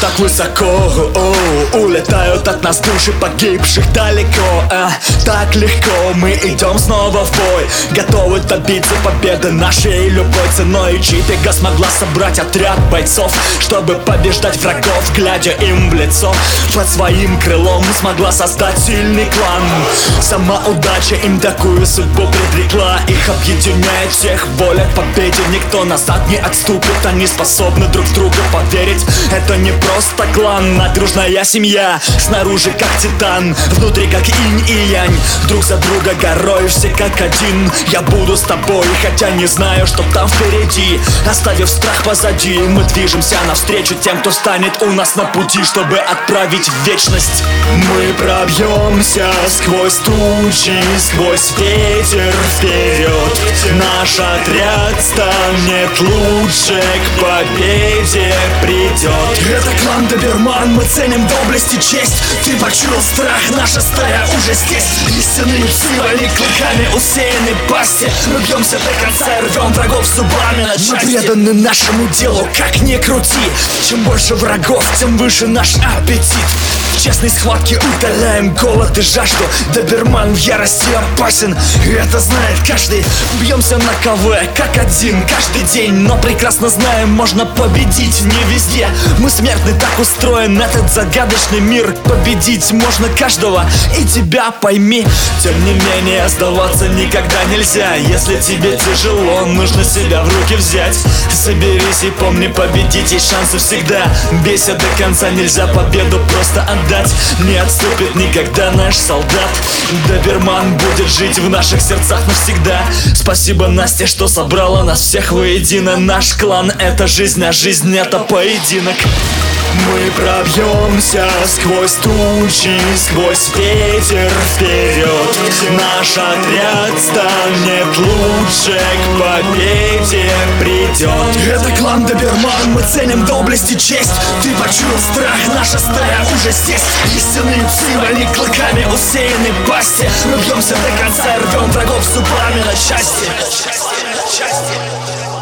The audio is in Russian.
так высоко. О, Улетают от нас души погибших далеко. А, Так легко мы идем снова в бой. Готовы добиться победы нашей любой ценой. Чипига смогла собрать отряд бойцов Чтобы побеждать врагов, глядя им в лицо. Под своим крылом смогла создать сильный клан. Сама удача им такую судьбу предрекла. Их объединяет всех воля к победе. Никто назад не отступит, они способны друг друга поверить Это не просто клан, а дружная семья. Снаружи как титан, внутри как инь и янь. Друг за друга горой, все как один. Я буду с тобой, хотя не знаю, что там впереди. Оставив страх позади, мы движемся навстречу тем, кто станет у нас на пути Чтобы отправить в вечность. Мы пробьемся сквозь тучи, сквозь ветер вперед. Наш отряд станет лучше, к победе придет. Это клан Доберман, мы ценим доблесть и честь. Ты почуял страх, наша стая уже здесь. Истинные псы, они клыками усеяны пасти Мы бьемся до конца и рвем врагов зубами на части. Мы преданы нашему делу, как ни крути. Чем больше врагов, тем выше наш аппетит в честной схватке. Утоляем голод и жажду. Доберман в ярости опасен, и это знает каждый. Бьемся на КВ, как один, каждый день. Но прекрасно знаем, можно победить не везде. Мы смертны, так устроен этот загадочный мир. Победить можно каждого, и тебя пойми. Тем не менее, сдаваться никогда нельзя. Если тебе тяжело, нужно себя в руки взять. Соберись и помни, победить есть шансы всегда. Бейся до конца, нельзя победу просто отдать Не отступит никогда наш солдат. Доберман будет жить в наших сердцах навсегда. Спасибо, Настя, что собрала нас всех воедино. Наш клан — это жизнь, а жизнь — это поединок. Мы пробьемся сквозь тучи, сквозь ветер вперед. Наш отряд станет лучше, к победе придет. Это клан Доберман, мы ценим доблесть и честь. Ты почуял страх, наша стая уже здесь Истинные псы, они клыками усеяны пасти Мы бьемся до конца рвем врагов зубами на части, на части, на части.